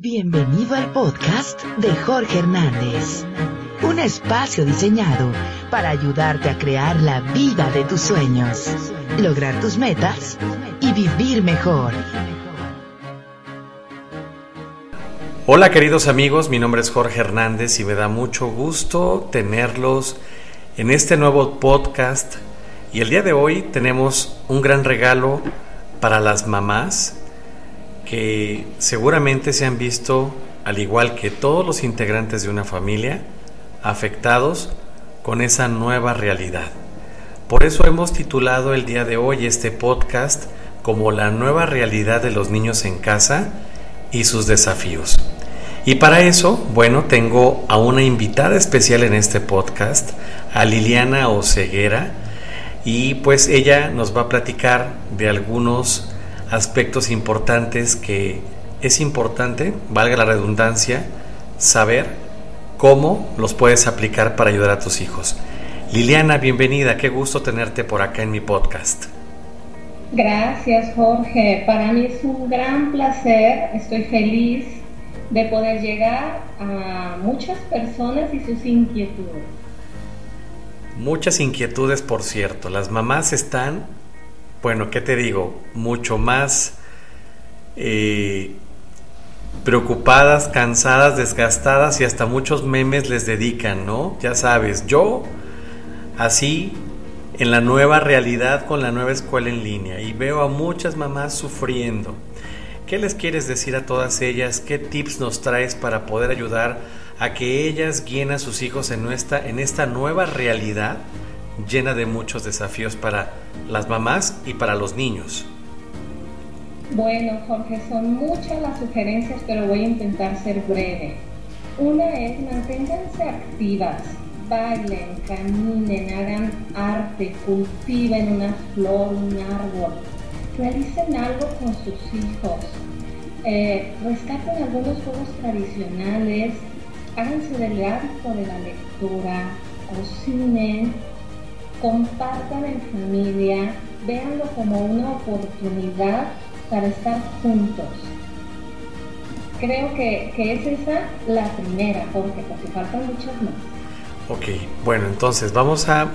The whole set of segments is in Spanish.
Bienvenido al podcast de Jorge Hernández, un espacio diseñado para ayudarte a crear la vida de tus sueños, lograr tus metas y vivir mejor. Hola queridos amigos, mi nombre es Jorge Hernández y me da mucho gusto tenerlos en este nuevo podcast. Y el día de hoy tenemos un gran regalo para las mamás que seguramente se han visto, al igual que todos los integrantes de una familia, afectados con esa nueva realidad. Por eso hemos titulado el día de hoy este podcast como la nueva realidad de los niños en casa y sus desafíos. Y para eso, bueno, tengo a una invitada especial en este podcast, a Liliana Oceguera, y pues ella nos va a platicar de algunos aspectos importantes que es importante, valga la redundancia, saber cómo los puedes aplicar para ayudar a tus hijos. Liliana, bienvenida, qué gusto tenerte por acá en mi podcast. Gracias Jorge, para mí es un gran placer, estoy feliz de poder llegar a muchas personas y sus inquietudes. Muchas inquietudes, por cierto. Las mamás están bueno, ¿qué te digo? Mucho más eh, preocupadas, cansadas, desgastadas y hasta muchos memes les dedican, ¿no? Ya sabes, yo así en la nueva realidad con la nueva escuela en línea y veo a muchas mamás sufriendo. ¿Qué les quieres decir a todas ellas? ¿Qué tips nos traes para poder ayudar a que ellas guíen a sus hijos en, nuestra, en esta nueva realidad llena de muchos desafíos para las mamás y para los niños. Bueno, Jorge, son muchas las sugerencias, pero voy a intentar ser breve. Una es manténganse activas, bailen, caminen, hagan arte, cultiven una flor, un árbol, realicen algo con sus hijos, eh, rescaten algunos juegos tradicionales, háganse del hábito de la lectura, cocinen, compartan en familia, véanlo como una oportunidad para estar juntos. Creo que, es esa la primera, porque, porque faltan muchas más. Ok, bueno, entonces vamos a,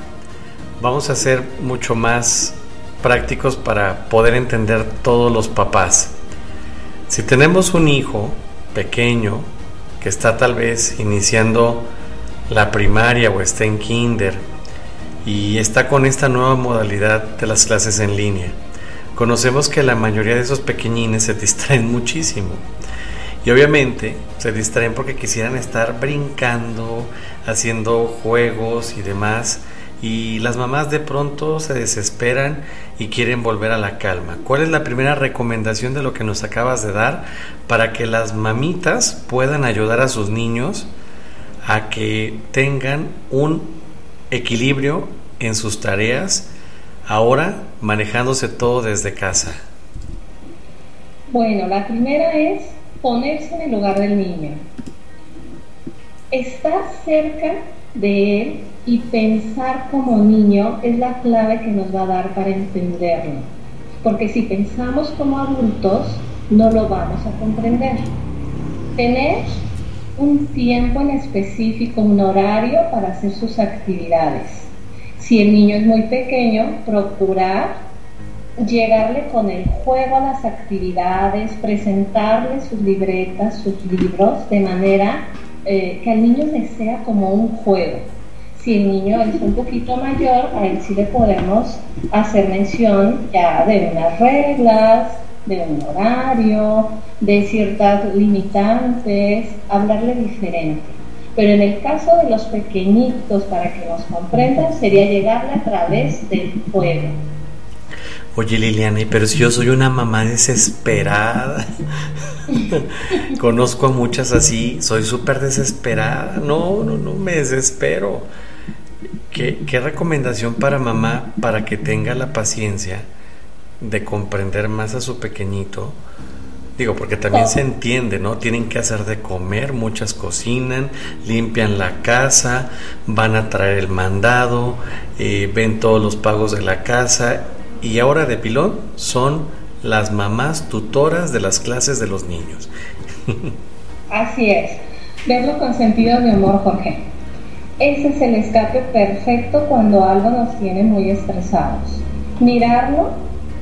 vamos a ser mucho más prácticos para poder entender todos los papás. Si tenemos un hijo pequeño que está tal vez iniciando la primaria o está en kinder, y está con esta nueva modalidad de las clases en línea. Conocemos que la mayoría de esos pequeñines se distraen muchísimo. Y obviamente se distraen porque quisieran estar brincando, haciendo juegos y demás. Y las mamás de pronto se desesperan y quieren volver a la calma. ¿Cuál es la primera recomendación de lo que nos acabas de dar para que las mamitas puedan ayudar a sus niños a que tengan un equilibrio en sus tareas, ahora manejándose todo desde casa? Bueno, la primera es ponerse en el lugar del niño. Estar cerca de él y pensar como niño es la clave que nos va a dar para entenderlo. Porque si pensamos como adultos, no lo vamos a comprender. Tener un tiempo en específico, un horario para hacer sus actividades. Si el niño es muy pequeño, procurar llegarle con el juego a las actividades, presentarle sus libretas, sus libros, de manera eh, que al niño le sea como un juego. Si el niño es un poquito mayor, a él sí le podemos hacer mención ya de unas reglas, de un horario, de ciertas limitantes, hablarle diferente. Pero en el caso de los pequeñitos, para que nos comprendan, sería llegarle a través del juego. Oye Liliana, pero si yo soy una mamá desesperada, conozco a muchas así, soy súper desesperada, no, no, no, me desespero. ¿Qué, ¿Qué recomendación para mamá para que tenga la paciencia? de comprender más a su pequeñito. Digo, porque también se entiende, ¿no? Tienen que hacer de comer, muchas cocinan, limpian la casa, van a traer el mandado, eh, ven todos los pagos de la casa y ahora de pilón son las mamás tutoras de las clases de los niños. Así es. Verlo con sentido de humor, Jorge. Ese es el escape perfecto cuando algo nos tiene muy estresados. Mirarlo,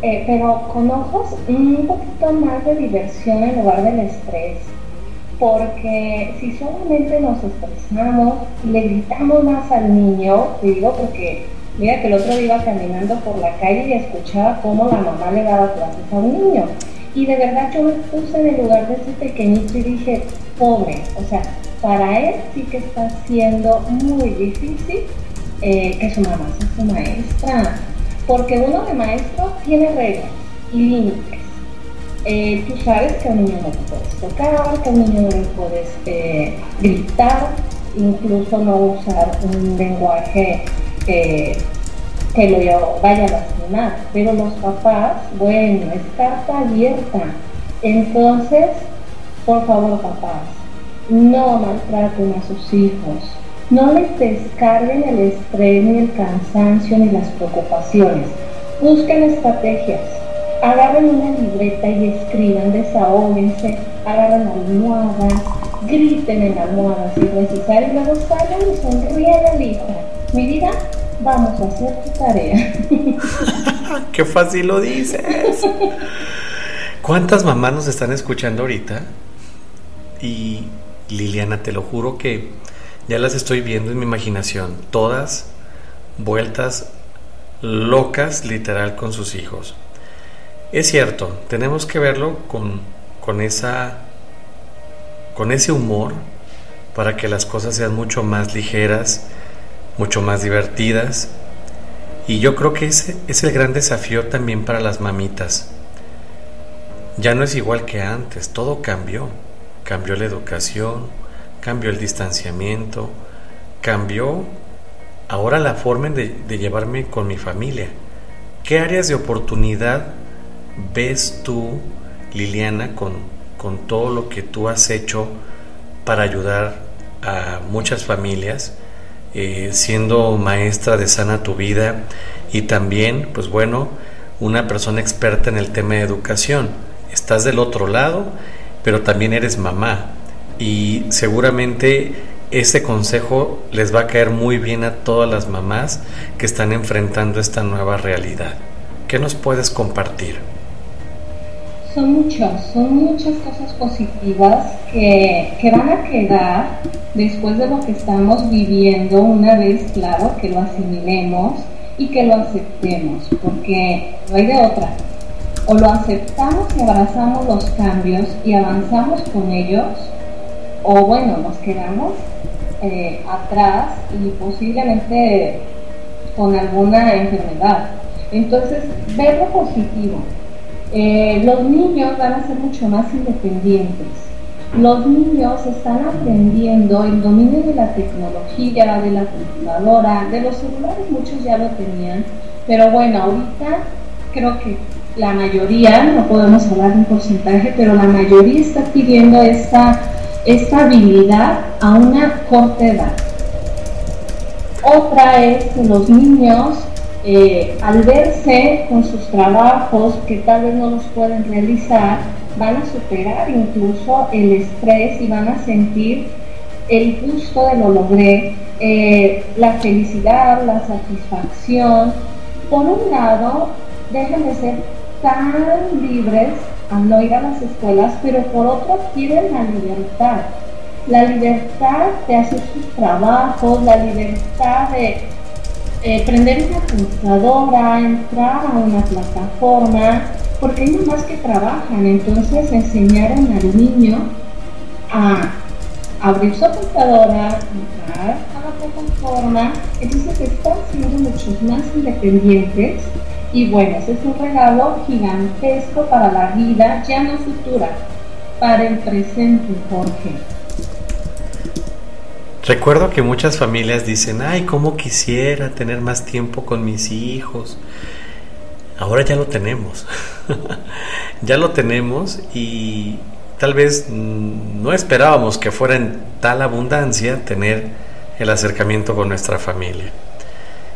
eh, pero con ojos un poquito más de diversión en lugar del estrés. Porque si solamente nos estresamos y le gritamos más al niño, digo porque mira que el otro día iba caminando por la calle y escuchaba cómo la mamá le daba clases a un niño. Y de verdad yo me puse en el lugar de ese pequeñito y dije, pobre, o sea, para él sí que está siendo muy difícil eh, que su mamá sea su maestra, porque uno de maestro tiene reglas y límites. Eh, tú sabes que a un niño no te puedes tocar, que a un niño no le puedes eh, gritar, incluso no usar un lenguaje que lo vaya a lastimar. Pero los papás, bueno, es carta abierta. Entonces, por favor, papás, no maltraten a sus hijos. No les descarguen el estrés, ni el cansancio, ni las preocupaciones. Busquen estrategias. Agarren una libreta y escriban, desahóguense, agarren almohadas, griten en la almohada si es necesario, y luego salgan y sonríen al hijo. Mi vida, vamos a hacer tu tarea. Qué fácil lo dices. ¿Cuántas mamás nos están escuchando ahorita? Y Liliana, te lo juro que ya las estoy viendo en mi imaginación, todas vueltas locas literal con sus hijos. Es cierto, tenemos que verlo con, con, esa, con ese humor para que las cosas sean mucho más ligeras, mucho más divertidas. Y yo creo que ese es el gran desafío también para las mamitas. Ya no es igual que antes, todo cambió cambió la educación, cambió el distanciamiento, cambió ahora la forma de, llevarme con mi familia. ¿Qué áreas de oportunidad ves tú, Liliana, con, todo lo que tú has hecho para ayudar a muchas familias, eh, siendo maestra de Sana Tu Vida y también, pues bueno, una persona experta en el tema de educación? Estás del otro lado pero también eres mamá y seguramente ese consejo les va a caer muy bien a todas las mamás que están enfrentando esta nueva realidad. ¿Qué nos puedes compartir? Son muchas, son muchas cosas positivas que, que van a quedar después de lo que estamos viviendo una vez, claro, que lo asimilemos y que lo aceptemos, porque no hay de otra o lo aceptamos y abrazamos los cambios y avanzamos con ellos, o bueno, nos quedamos eh, atrás y posiblemente con alguna enfermedad. Entonces, ver lo positivo. Eh, los niños van a ser mucho más independientes. Los niños están aprendiendo el dominio de la tecnología, de la computadora, de los celulares, muchos ya lo tenían, pero bueno, ahorita creo que la mayoría, no podemos hablar de un porcentaje, pero la mayoría está pidiendo esta, esta habilidad a una corta edad. Otra es que los niños, eh, al verse con sus trabajos que tal vez no los pueden realizar, van a superar incluso el estrés y van a sentir el gusto de lo logré, eh, la felicidad, la satisfacción. Por un lado, déjenme ser tan libres al no ir a las escuelas, pero por otro quieren la libertad. La libertad de hacer sus trabajos, la libertad de eh, prender una computadora, entrar a una plataforma, porque hay más que trabajan, entonces enseñaron al niño a abrir su computadora, entrar a la plataforma, entonces están siendo muchos más independientes y bueno, ese es un regalo gigantesco para la vida, ya no futura, para el presente, Jorge. Recuerdo que muchas familias dicen, ay, cómo quisiera tener más tiempo con mis hijos. Ahora ya lo tenemos. ya lo tenemos y tal vez no esperábamos que fuera en tal abundancia tener el acercamiento con nuestra familia.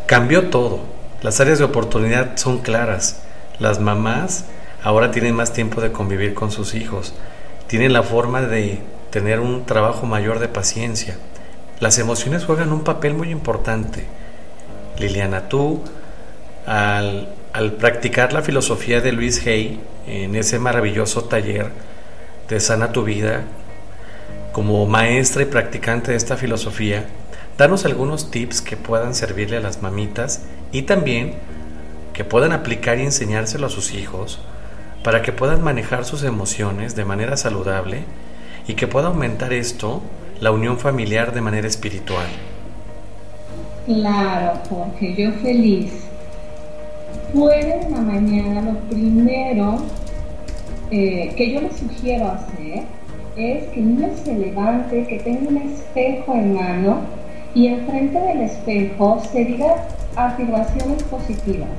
Cambió todo las áreas de oportunidad son claras. Las mamás ahora tienen más tiempo de convivir con sus hijos. Tienen la forma de tener un trabajo mayor de paciencia. Las emociones juegan un papel muy importante. Liliana, tú al, practicar la filosofía de Luis Hay en ese maravilloso taller de Sana tu Vida, como maestra y practicante de esta filosofía, danos algunos tips que puedan servirle a las mamitas y también que puedan aplicar y enseñárselo a sus hijos para que puedan manejar sus emociones de manera saludable y que pueda aumentar esto la unión familiar de manera espiritual. Claro, Jorge, yo feliz. Puede en la mañana lo primero eh, que yo les sugiero hacer es que niño se levante, que tenga un espejo en mano y enfrente del espejo se diga afirmaciones positivas.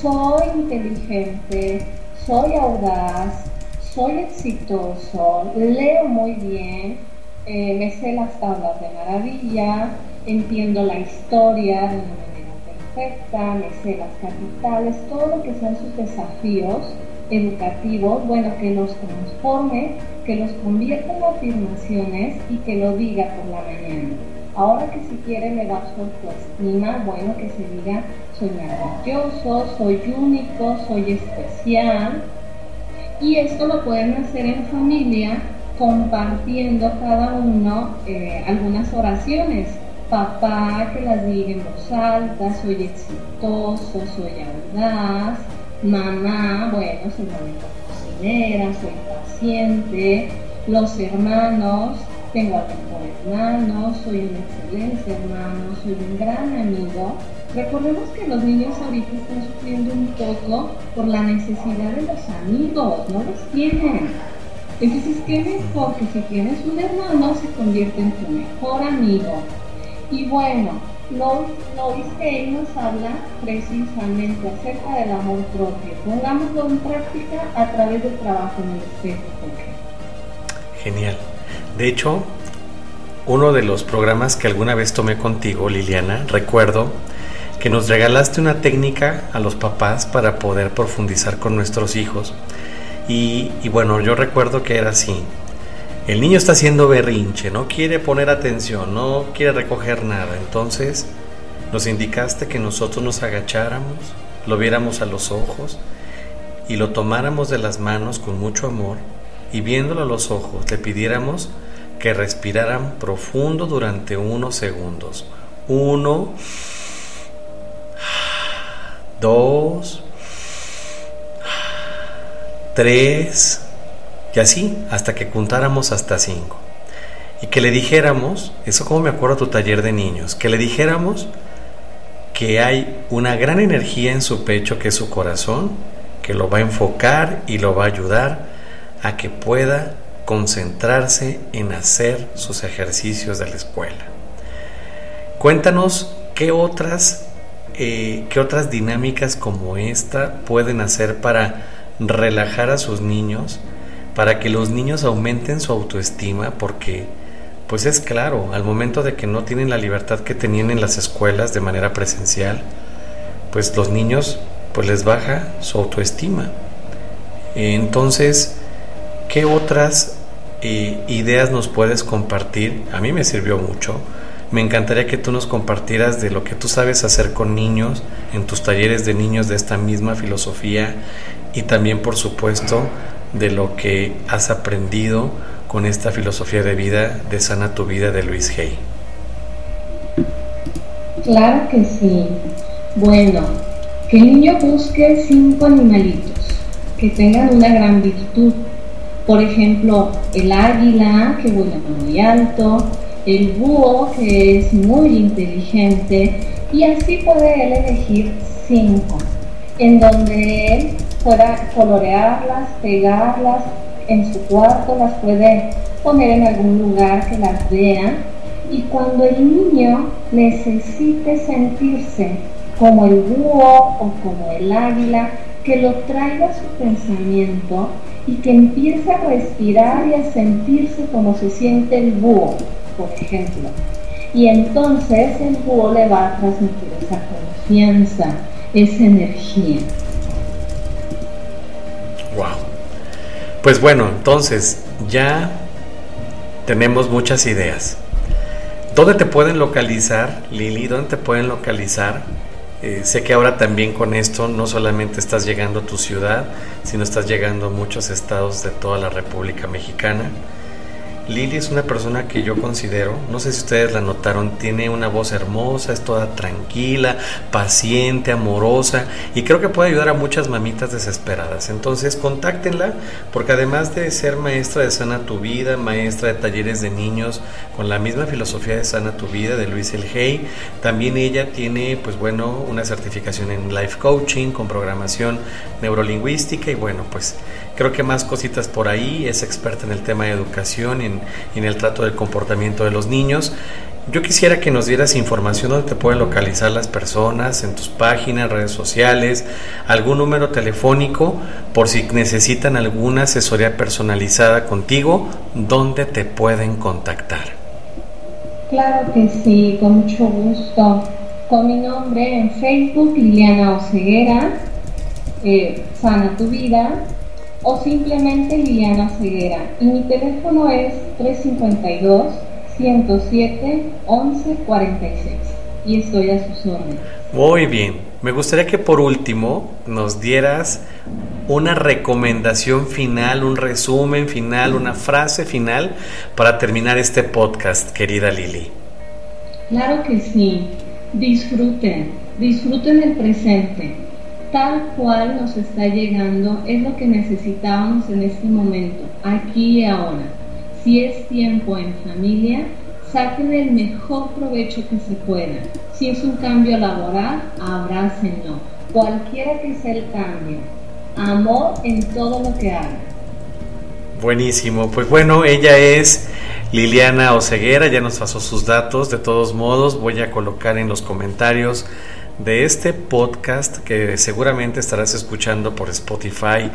Soy inteligente, soy audaz, soy exitoso, leo muy bien, eh, me sé las tablas de maravilla, entiendo la historia de una manera perfecta, me sé las capitales, todo lo que sean sus desafíos educativos, bueno, que los transforme, que los convierta en afirmaciones y que lo diga por la mañana. Ahora que si quiere me da su autoestima, bueno, que se diga, soy maravilloso, soy único, soy especial. Y esto lo pueden hacer en familia compartiendo cada uno eh, algunas oraciones. Papá que las diga en voz alta, soy exitoso, soy audaz, mamá, bueno, soy una cocinera, soy paciente, los hermanos, tengo al mejor hermano, soy un excelente hermano, soy un gran amigo. Recordemos que los niños ahorita están sufriendo un poco por la necesidad de los amigos, no los tienen. Entonces, ¿qué mejor que si tienes un hermano se convierte en tu mejor amigo? Y bueno, Lois Hay nos habla precisamente acerca del amor propio. Pongámoslo en práctica a través del trabajo en el espejo. Genial. De hecho, uno de los programas que alguna vez tomé contigo, Liliana, recuerdo que nos regalaste una técnica a los papás para poder profundizar con nuestros hijos. Y, bueno, yo recuerdo que era así. El niño está haciendo berrinche, no quiere poner atención, no quiere recoger nada. Entonces nos indicaste que nosotros nos agacháramos, lo viéramos a los ojos y lo tomáramos de las manos con mucho amor y viéndolo a los ojos le pidiéramos que respiraran profundo durante unos segundos. Uno, dos, tres, y así hasta que contáramos hasta cinco. Y que le dijéramos, eso como me acuerdo tu taller de niños, que le dijéramos que hay una gran energía en su pecho que es su corazón, que lo va a enfocar y lo va a ayudar a que pueda concentrarse en hacer sus ejercicios de la escuela. Cuéntanos qué otras, eh, qué otras dinámicas como esta pueden hacer para relajar a sus niños para que los niños aumenten su autoestima porque pues es claro, al momento de que no tienen la libertad que tenían en las escuelas de manera presencial, pues los niños pues les baja su autoestima. Entonces, ¿qué otras ideas nos puedes compartir? A mí me sirvió mucho. Me encantaría que tú nos compartieras de lo que tú sabes hacer con niños en tus talleres de niños de esta misma filosofía y también, por supuesto, de lo que has aprendido con esta filosofía de vida de Sana tu Vida de Luis Hay. Claro que sí. Bueno, que el niño busque cinco animalitos que tengan una gran virtud. Por ejemplo, el águila que vuela muy alto, el búho que es muy inteligente y así puede él elegir cinco, en donde él pueda colorearlas, pegarlas en su cuarto, las puede poner en algún lugar que las vea y cuando el niño necesite sentirse como el búho o como el águila, que lo traiga a su pensamiento y que empiece a respirar y a sentirse como se siente el búho, por ejemplo. Y entonces el búho le va a transmitir esa confianza, esa energía. Wow. Pues bueno, entonces ya tenemos muchas ideas. ¿Dónde te pueden localizar, Lili? ¿Dónde te pueden localizar? Eh, sé que ahora también con esto no solamente estás llegando a tu ciudad, sino estás llegando a muchos estados de toda la República Mexicana. Lili es una persona que yo considero, no sé si ustedes la notaron, tiene una voz hermosa, es toda tranquila, paciente, amorosa y creo que puede ayudar a muchas mamitas desesperadas. Entonces contáctenla porque además de ser maestra de Sana Tu Vida, maestra de talleres de niños con la misma filosofía de Sana Tu Vida de Luis El Hey, también ella tiene pues bueno una certificación en life coaching con programación neurolingüística y bueno pues creo que más cositas por ahí, es experta en el tema de educación y en, el trato del comportamiento de los niños. Yo quisiera que nos dieras información donde te pueden localizar las personas, en tus páginas, redes sociales, algún número telefónico, por si necesitan alguna asesoría personalizada contigo, ¿dónde te pueden contactar? Claro que sí, con mucho gusto. Con mi nombre en Facebook, Liliana Oceguera, eh, Sana tu Vida, o simplemente Liliana Ceguera. Y mi teléfono es 352 107 1146 y estoy a sus órdenes. Muy bien. Me gustaría que por último nos dieras una recomendación final, un resumen final, una frase final para terminar este podcast, querida Lili. Claro que sí. Disfruten, disfruten el presente tal cual nos está llegando es lo que necesitábamos en este momento, aquí y ahora. Si es tiempo en familia, saquen el mejor provecho que se pueda. Si es un cambio laboral, abrácenlo. Cualquiera que sea el cambio. Amor en todo lo que hagan. Buenísimo. Pues bueno, ella es Liliana Oceguera, ya nos pasó sus datos. De todos modos, voy a colocar en los comentarios de este podcast que seguramente estarás escuchando por Spotify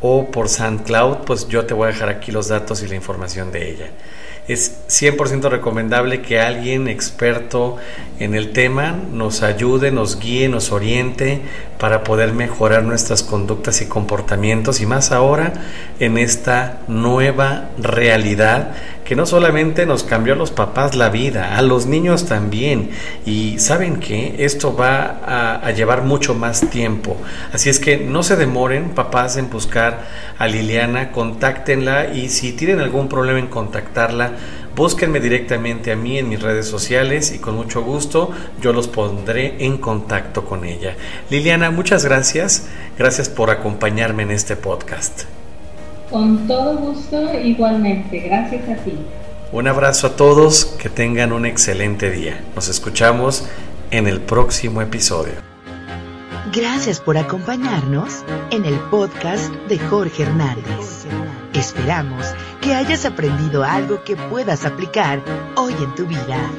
o por SoundCloud, pues yo te voy a dejar aquí los datos y la información de ella. Es 100% recomendable que alguien experto en el tema nos ayude, nos guíe, nos oriente para poder mejorar nuestras conductas y comportamientos y más ahora en esta nueva realidad que no solamente nos cambió a los papás la vida, a los niños también. Y saben que esto va a, llevar mucho más tiempo. Así es que no se demoren, papás, en buscar a Liliana, contáctenla y si tienen algún problema en contactarla, búsquenme directamente a mí en mis redes sociales y con mucho gusto yo los pondré en contacto con ella. Liliana, muchas gracias. Gracias por acompañarme en este podcast. Con todo gusto, igualmente. Gracias a ti. Un abrazo a todos, que tengan un excelente día. Nos escuchamos en el próximo episodio. Gracias por acompañarnos en el podcast de Jorge Hernández. Esperamos que hayas aprendido algo que puedas aplicar hoy en tu vida.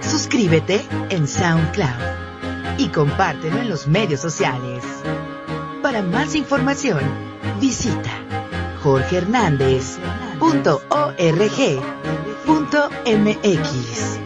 Suscríbete en SoundCloud y compártelo en los medios sociales. Para más información, visita jorgehernández.org.mx.